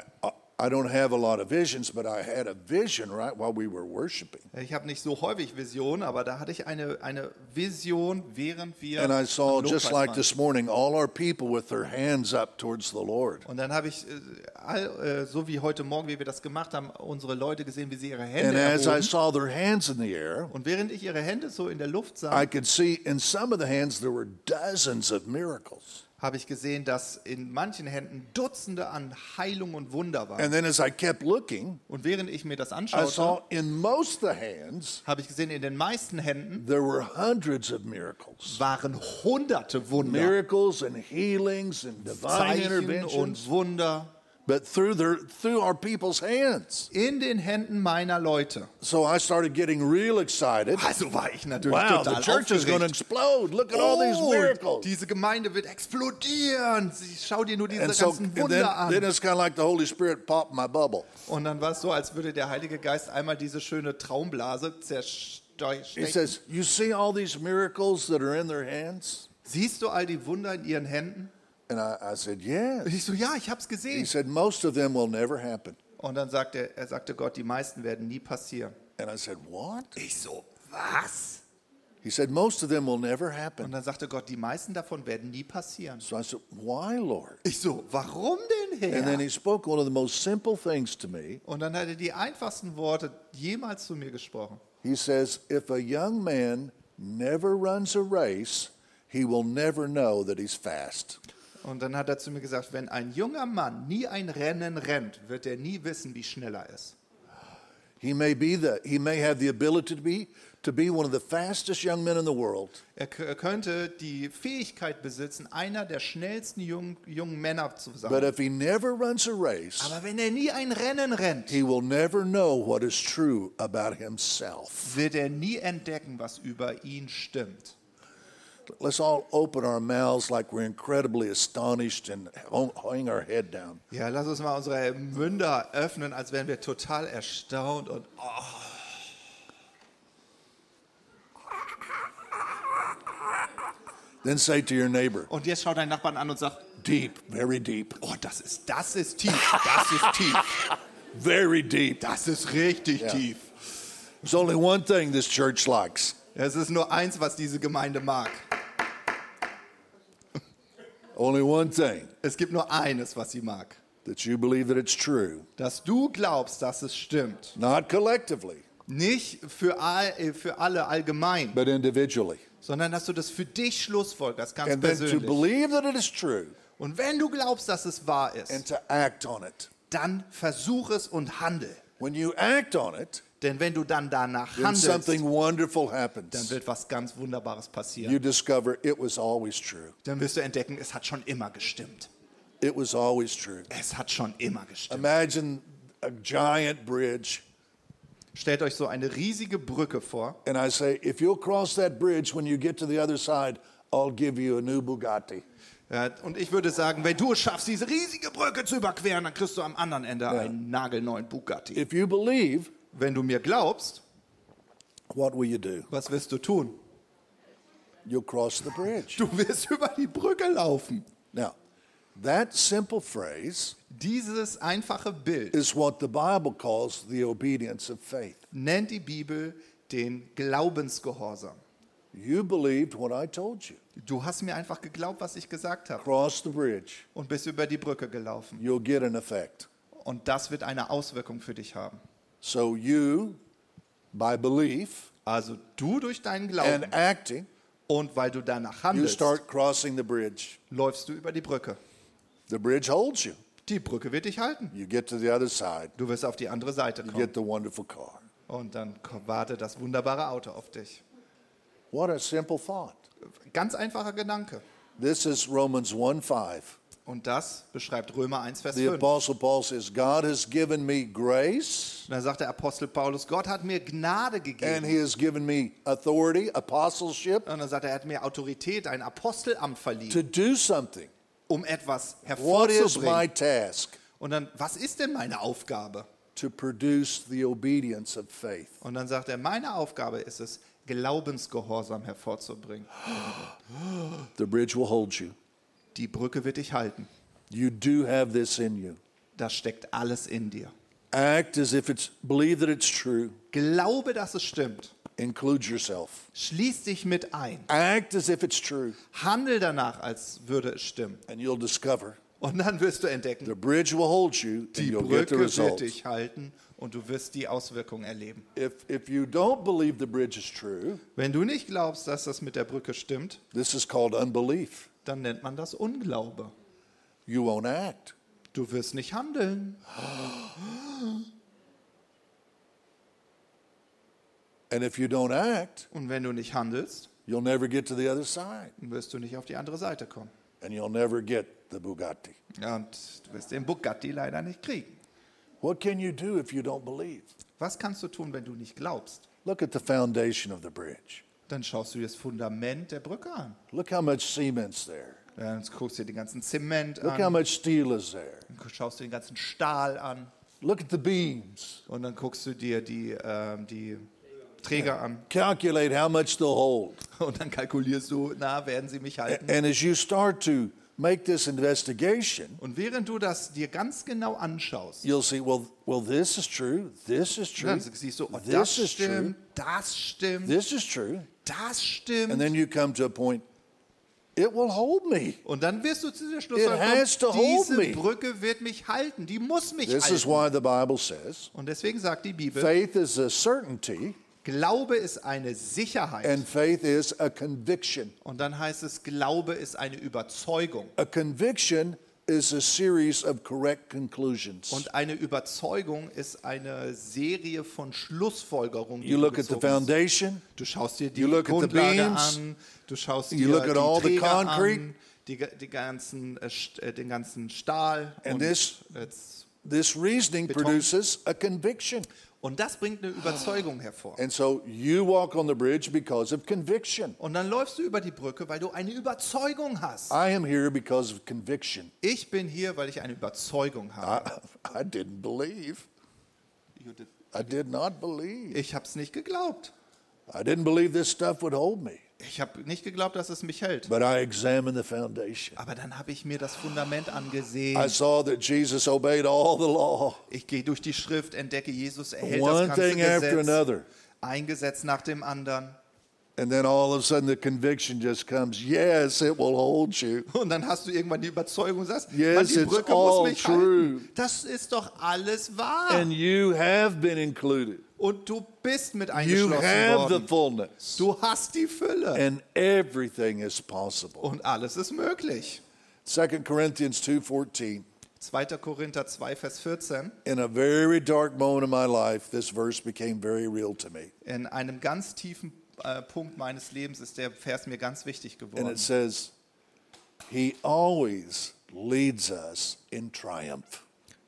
I don't have a lot of visions, but I had a vision right while we were worshiping, Ich habe nicht so häufig Visionen, aber da hatte ich eine, eine Vision, während wir and I saw just like this morning all our people with their hands up towards the Lord. Und dann habe ich, äh, all, äh, so wie heute Morgen, wie wir das gemacht haben, unsere Leute gesehen, wie sie ihre Hände And as I saw their hands in the air, Und während ich ihre Hände so in der Luft sah, I could see in some of the hands there were dozens of miracles. Habe ich gesehen, dass in manchen Händen Dutzende an Heilung und Wunder waren. And then as I kept looking, Und während ich mir das I anschaute, saw in most of the hands habe ich gesehen, in den meisten Händen there were hundreds of miracles. waren hunderte Wunder, Miracles and healings and divine Zeichen interventions, und Wunder but through their through our people's hands. in den Händen meiner Leute. So I started getting real excited. Also war ich natürlich Wow, total the church is going to aufgeregt. explode. Look at all these Oh, miracles. diese Gemeinde wird explodieren. Schau dir nur diese And so ganzen and then, Wunder an. then it's kind of like the Holy Spirit popped my bubble. Und dann war es so, als würde der Heilige Geist einmal diese schöne Traumblase He zerstechen. says, "You see all these miracles that are in their hands?" Siehst du all die Wunder in ihren Händen? And I, I said, Und "Yes." ich so, ja, ich hab's He gesehen. said, "Most of them will never happen." Und dann sagte er, sagte Gott, die meisten werden nie passieren. And I said, "What?" Ich so, was? He said, "Most of them will never Und happen." dann sagte Gott, die meisten davon werden nie passieren. So I said, "Why, Lord?" Ich so, warum denn, And then Herr? he spoke one of the most simple things to me. Und dann hat er die einfachsten Worte jemals zu mir gesprochen. He says, If a young man never runs a race, he will never know that he's fast. Und dann hat er zu mir gesagt, wenn ein junger Mann nie ein Rennen rennt, wird er nie wissen, wie schnell er ist. He may be the he may have the ability to be to be one of the fastest young men in the world, Er er könnte die Fähigkeit besitzen, einer der schnellsten jungen, jungen Männer zu but sein. if he never runs a race, Aber wenn er nie ein Rennen rennt, he will never know what is true about himself. wird er nie entdecken, was über ihn stimmt. Let's all open our mouths like we're incredibly astonished and hang our head down. Ja, lass uns mal unsere Münder öffnen, als wären wir total erstaunt und oh, Then say to your neighbor, und jetzt schau deinen Nachbarn an und sag, deep, very deep, oh, das ist das ist tief, das ist tief, very deep. das ist richtig Ja. tief. There's only one thing this church likes. Es ist nur eins, was diese Gemeinde mag. Only one thing. Es gibt nur eines, was sie mag. that you believe that it's true, Dass du glaubst, dass es stimmt. not collectively, Nicht für, all, äh, für alle allgemein, but individually. sondern dass du das für dich schlussfolgerst, ganz And then to persönlich. believe that it is true Und wenn du glaubst, dass es wahr ist, and to act on it. dann versuch es und handel. When you act on it, Denn wenn du dann danach then handelst, something wonderful dann happens. wird was ganz Wunderbares You passieren. discover it was always true. Dann wirst du entdecken, es hat schon immer gestimmt. It was always true. Es hat schon immer gestimmt. Imagine a giant bridge, Stellt euch so eine riesige Brücke vor. and I say, if you'll cross that bridge when you get to the other side, I'll give you a new Bugatti. Ja, und ich würde sagen, wenn du es schaffst, diese riesige Brücke zu überqueren, dann kriegst du am anderen Ende einen nagelneuen Bugatti. If you believe, Wenn du mir glaubst, what will you do? was wirst du tun? You'll cross the bridge. Du wirst über die Brücke laufen. Now, that simple phrase Dieses einfache Bild is what the Bible calls the obedience of faith. nennt die Bibel den Glaubensgehorsam. You believed what I told you. Du hast mir einfach geglaubt, was ich gesagt habe Cross the bridge. und bist über die Brücke gelaufen. You'll get an effect. Und das wird eine Auswirkung für dich haben. So you, by belief Also du durch deinen Glauben and acting, und weil du danach you handelst, start crossing the bridge. läufst du über die Brücke. The bridge holds you. Die Brücke wird dich halten. You get to the other side. Du wirst auf die andere Seite You kommen. get the wonderful car. Und dann wartet das wunderbare Auto auf dich. What a simple thought. Ganz einfacher Gedanke. This is Romans 1 5. Und das beschreibt Römer 1, Vers The 5. Apostle Paul says, God has given me grace Da sagt der Apostel Paulus, Gott hat mir Gnade and gegeben. he has given me authority, apostleship, Und dann sagt er, er hat mir Autorität, ein Apostelamt verliehen, to do something. um etwas What is my hervorzubringen. task? Und dann, was ist denn meine Aufgabe? To produce the obedience of faith. Und dann sagt er, meine Aufgabe ist es, Glaubensgehorsam hervorzubringen. The bridge will hold you. Die Brücke wird dich halten. You do have this in you. Das steckt alles in dir. Act as if it's, believe that it's true. Glaube, dass es stimmt. Include yourself. Schließ dich mit ein. Act as if it's true, Handel danach, als würde es stimmen. and you'll discover Und dann wirst du entdecken, the bridge will hold you, and die you'll get the Brücke wird result. dich halten und du wirst die Auswirkungen erleben. If, if you don't believe the bridge is true, Wenn du nicht glaubst, dass das mit der Brücke stimmt, this is called unbelief. Dann nennt man das Unglaube. You won't act. Du wirst nicht handeln. And if you don't act, Und wenn du nicht handelst, you'll never get to the other side, wirst du nicht auf die andere Seite kommen. and you'll never get the Bugatti. Und du wirst den Bugatti leider nicht kriegen. What can you do if you don't believe? Was kannst du tun, wenn du nicht glaubst? Look at the foundation of the bridge. Dann schaust du dir das Fundament der Brücke an. Look how much cement's there. Dann guckst du dir den ganzen Zement Look how an. much steel is there. Dann schaust du den ganzen Stahl an. Look at the beams. Und dann guckst du dir die, ähm, die Träger an. Calculate how much they'll hold. Und dann kalkulierst du, na, werden sie mich halten? And as you start to make this investigation, Und während du das dir ganz genau anschaust, you'll see, well, well, this is true. This is true. dann siehst du, oh, This das is true. stimmt, das stimmt, This is true. das And stimmt. then you come to a point, it will hold me. Und dann wirst du zu der It Schlussfolgerung has to kommen, diese me. Brücke wird mich halten, die muss mich This is halten. why the Bible says Und deswegen sagt die Bibel, faith is a certainty Glaube ist eine Sicherheit. and faith is a conviction. Und dann heißt es, Glaube ist eine Überzeugung. A conviction is a series of correct conclusions. Und eine Überzeugung ist eine Serie von Schlussfolgerungen. You look at the foundation, Du schaust dir die You look at the Grundlage beams. an, du schaust You dir look at all the concrete. an, die, die ganzen, äh, äh, den ganzen Stahl. And und, this- this reasoning Beton. produces a conviction. Und das bringt eine Überzeugung hervor. And so you walk on the bridge because of conviction. Und dann läufst du über die Brücke, weil du eine Überzeugung hast. I am here because of conviction. Ich bin hier, weil ich eine Überzeugung habe. I, I didn't believe. I did not believe. Ich habe es nicht geglaubt. I didn't believe this stuff would hold me. Ich habe nicht geglaubt, dass es mich hält. But I examined the foundation. Aber dann habe ich mir das Fundament I angesehen. saw that Jesus obeyed all the law. Ich gehe durch die Schrift, entdecke, Jesus erhält One das ganze thing after Gesetz. another. Ein Gesetz nach dem anderen. And then all of a sudden the conviction just comes yes, it will hold you. Und dann hast du irgendwann die Überzeugung und sagst, Yes, Mann, die it's Brücke all muss mich true. halten. Das ist doch alles wahr. And you have been included. Und du bist mit eingeschlossen worden. Du hast die Fülle. And everything is possible. und alles ist möglich. 2 Corinthians 2:14 2. Korinther 2, Vers 14. In a very dark moment of my life this verse became very real to me. In einem ganz tiefen äh, Punkt meines Lebens ist der Vers mir ganz wichtig And geworden. it says he always leads us in triumph.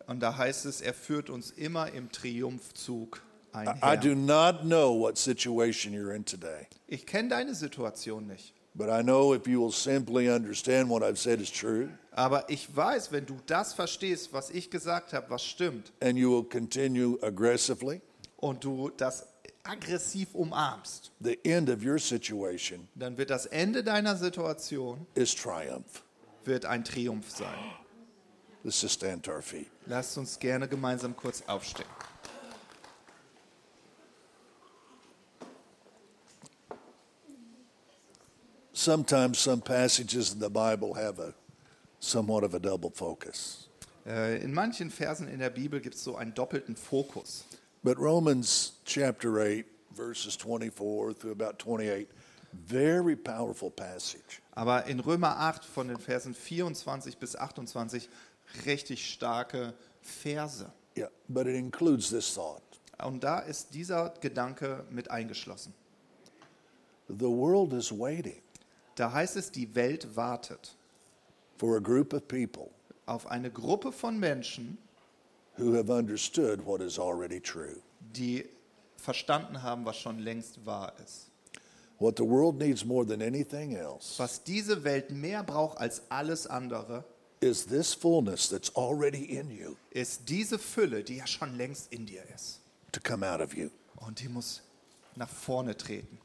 Und da heißt es, er führt uns immer im Triumphzug I einher. do not know what situation you're in today, Ich kenne deine Situation nicht. but I know if you will simply understand what I've said is true Aber ich weiß, wenn du das verstehst, was ich gesagt habe, was stimmt, and you will continue aggressively, und du das aggressiv umarmst, the end of your situation dann wird das Ende deiner Situation is triumph. wird ein Triumph sein. Let's just stand to our feet. Lasst uns gerne gemeinsam kurz aufstehen. Sometimes some passages in the Bible have a somewhat of a double focus. Äh, In manchen Versen in der Bibel gibt es so einen doppelten Fokus. But Romans chapter 8, verses 24 through about 28, very powerful passage. Aber in Römer 8 von den Versen 24 bis 28 richtig starke Verse. Yeah, but it includes this thought. Und da ist dieser Gedanke mit eingeschlossen. The world is waiting Da heißt es, die Welt wartet for a group of people auf eine Gruppe von Menschen, who have understood what is already true. die verstanden haben, was schon längst wahr ist. What the world needs more than anything else Was diese Welt mehr braucht als alles andere, is this fullness that's already in you ist diese Fülle, die ja schon längst in dir ist. to come out of you. Und die muss nach vorne treten.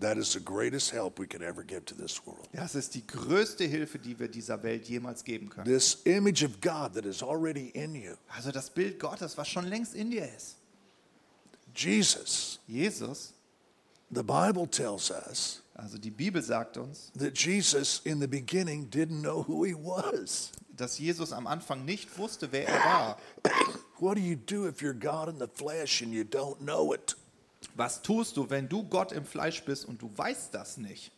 That is the greatest help we could ever give to this world. Das ist die größte Hilfe, die wir dieser Welt jemals geben können. This image of God that is already in you. Also das Bild Gottes, was schon längst in dir ist. Jesus, Jesus, the Bible tells us also die Bibel sagt uns, that Jesus in the beginning didn't know who he was. dass Jesus am Anfang nicht wusste, wer er war. What do you do if you're God in the flesh and you don't know it? Was tust du, wenn du Gott im Fleisch bist und du weißt das nicht?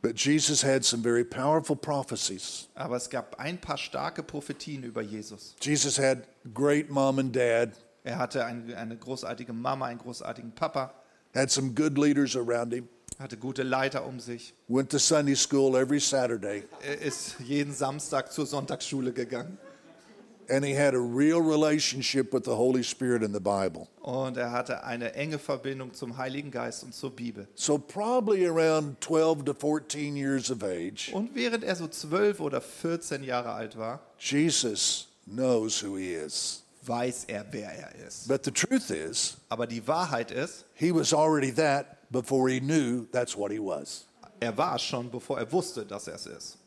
But Jesus had some very powerful prophecies. Aber es gab ein paar starke Prophetien über Jesus. Jesus had great mom and dad, Er hatte eine, eine großartige Mama, einen großartigen Papa, had some good leaders around him, hatte gute Leiter um sich. went to Sunday school every Saturday, Er ist jeden Samstag zur Sonntagsschule gegangen and he had a real relationship with the Holy Spirit in the Bible. und er hatte eine enge Verbindung zum Heiligen Geist und zur Bibel. So, probably around 12 to 14 years of age, Und während er so zwölf oder 14 Jahre alt war, Jesus knows who he is. weiß er, wer er ist. But the truth is, Aber die Wahrheit ist, he was already that before he knew that's what he was. er war schon, bevor er wusste, dass er es ist.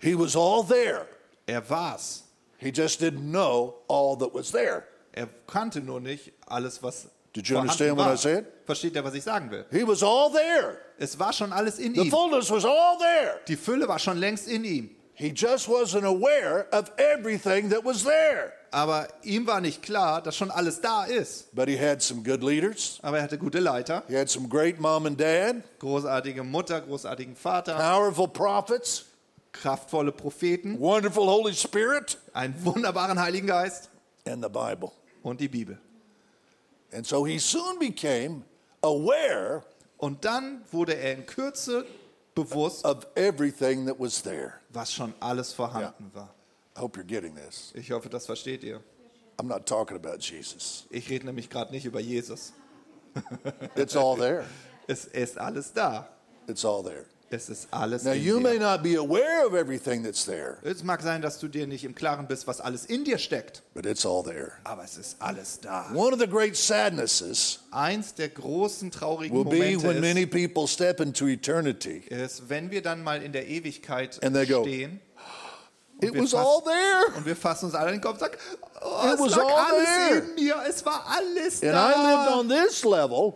He was all there. Er war's. He just didn't know all that was there. Er kannte nur nicht alles, was Did you understand what. I said? Versteht er, was ich sagen will? He was all there. Es war schon alles in The ihm. fullness was all there. Die Fülle war schon längst in ihm. He just wasn't aware of everything that was there. Aber ihm war nicht klar, dass schon alles da ist. But he had some good leaders. Aber er hatte gute Leiter, He had some great mom and dad, großartige Mutter, großartigen Vater, powerful prophets, kraftvolle Propheten, wonderful Holy Spirit, einen wunderbaren Heiligen Geist and the Bible. und die Bibel. And so he soon became aware Und dann wurde er in Kürze bewusst, of everything that was there. was schon alles vorhanden war. I hope you're getting this. Ich hoffe, das versteht ihr. I'm not talking about Jesus. Ich rede nämlich gerade nicht über Jesus. It's all there. Es ist alles da. It's all there. Es ist alles Now, in you may dir. not be aware of everything that's there, Es mag sein, dass du dir nicht im Klaren bist, was alles in dir steckt, but it's all there. aber es ist alles da. One of the great sadnesses Eins der großen traurigen will be Momente when many people step into eternity. ist, wenn wir dann mal in der Ewigkeit And they go, stehen It was all there. und wir fassen uns alle in den Kopf und sagen, oh, It es was lag all alles there. in mir, es war alles And I lived da. on this level,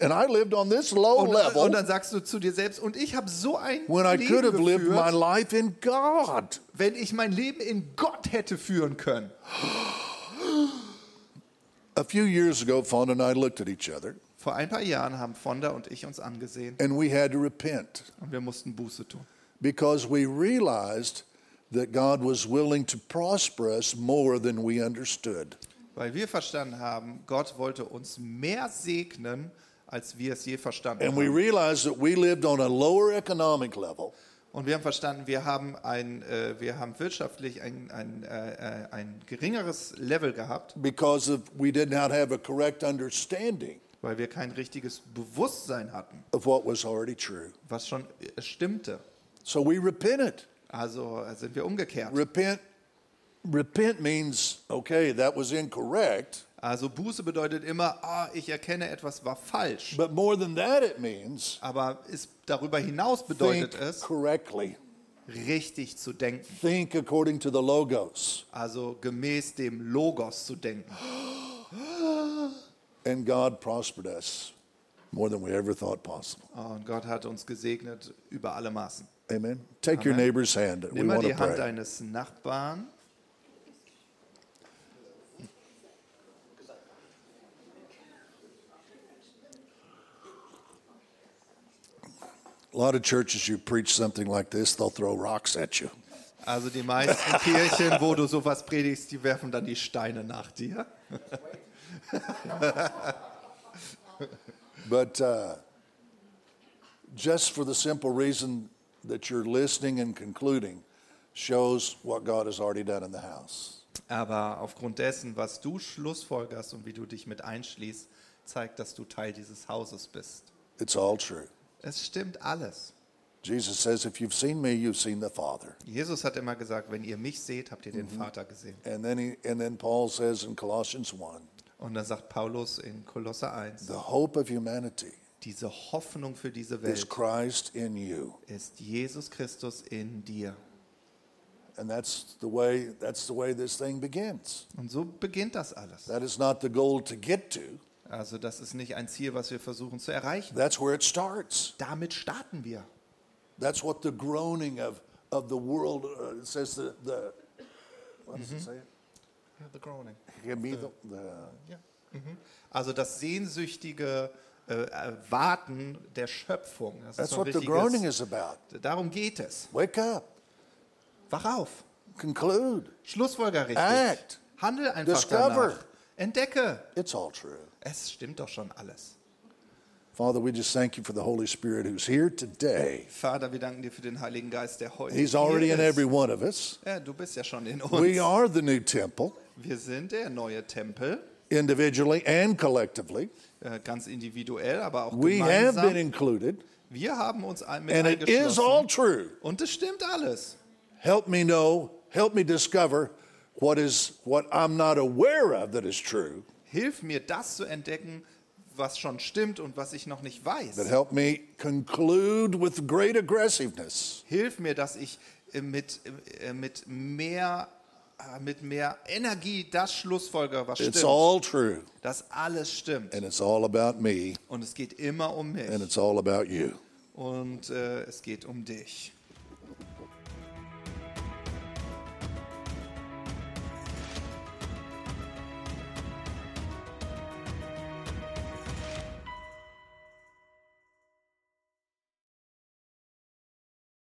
and I lived on this low Und, level und dann sagst du zu dir selbst, und ich habe so ein when I could Leben have lived my geführt, life in God. wenn ich mein Leben in Gott hätte führen können. A few years ago, Fawn and I looked at each other, Vor ein paar Jahren haben Fonda und ich uns angesehen and we had to repent und wir mussten Buße tun. because we realized that God was willing to prosper us more than we understood. Weil wir verstanden haben, Gott wollte uns mehr segnen, als wir es je verstanden And we haben. realized that we lived on a lower economic level, Und wir haben verstanden, wir haben, ein, äh, wir haben wirtschaftlich ein, ein, äh, äh, ein geringeres Level gehabt, because of we did not have a correct understanding weil wir kein richtiges Bewusstsein hatten, of what was already true. was schon äh, stimmte. So we repented. Also äh, sind wir umgekehrt. Repent repent means okay, that was incorrect, Also Buße bedeutet immer, ah, ich erkenne etwas war falsch. but more than that it means Aber ist, darüber hinaus think bedeutet es, correctly. richtig zu denken. Think according to the logos. Also gemäß dem Logos zu denken. And God prospered us. more than we ever thought possible. Und Gott hat uns gesegnet über alle Maßen. Amen. Take your Amen. neighbor's hand. Nimm mal die Hand pray. deines Nachbarn. A lot of churches, you preach something like this, they'll throw rocks at you. Also die meisten Kirchen, wo du sowas predigst, die werfen dann die Steine nach dir. But uh, just for the simple reason that you're listening and concluding shows what God has already done in the house. Aber aufgrund dessen, was du schlussfolgerst und wie du dich mit einschließt, zeigt, dass du Teil dieses Hauses bist. It's all true. Es stimmt alles. Jesus says, If you've seen me, you've seen the Father. Jesus hat immer gesagt, wenn ihr mich seht, habt ihr den Vater gesehen. And then, he, and then Paul says in Colossians 1 Und dann sagt Paulus in Kolosser 1, the hope of humanity diese Hoffnung für diese is Welt Christ in you. ist Jesus Christus in dir. And that's the way that's the way this thing begins. Und so beginnt das alles. That is not the goal to get to. Also das ist nicht ein Ziel, was wir versuchen zu erreichen. That's where it starts. Damit starten wir. That's what the groaning of, of the world uh, says the, the what does it say? Give me the, the Also das sehnsüchtige äh, Erwarten der Schöpfung. Das That's what the groaning is about. Darum geht es. Wake up, Wach auf. conclude. Schlussfolger richtig. Act. Handel einfach Discover. danach. Entdecke. It's all true. Es stimmt doch schon alles. Father, we just thank you for the Holy Spirit who's here today. Vater, wir danken dir für den Heiligen Geist, der heute He's already in every one of us. Ja, du bist ja schon in uns. We are the new temple, Wir sind der neue Tempel, individually and collectively. äh, ganz individuell, aber auch We have been included, Wir haben uns mit and it is all true. Und es stimmt alles. Help me know, help me discover what is what I'm not aware of that is true, Hilf mir, das zu entdecken, was schon stimmt und was ich noch nicht weiß. help me conclude with great aggressiveness Hilf mir, dass ich äh, mit, äh, mit, mehr, äh, mit mehr Energie das schlussfolger, was It's stimmt. all true, Dass alles stimmt. and it's all about me, Und es geht immer um mich. and it's all about you. Und äh, es geht um dich.